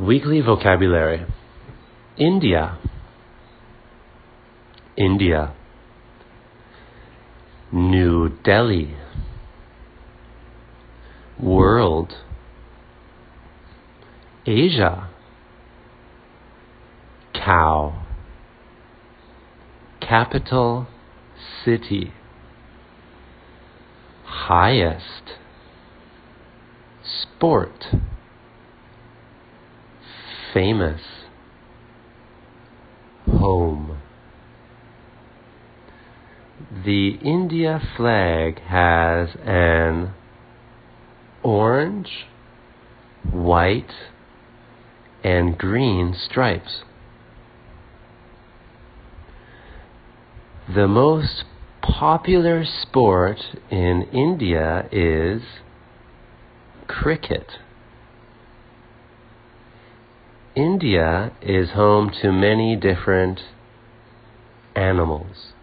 Weekly vocabulary. India, India, New Delhi, World, Asia, Cow, Capital, City, Highest, Sport famous home the India flag has an orange, white, and green stripes. The most popular sport in India is cricket. India is home to many different animals.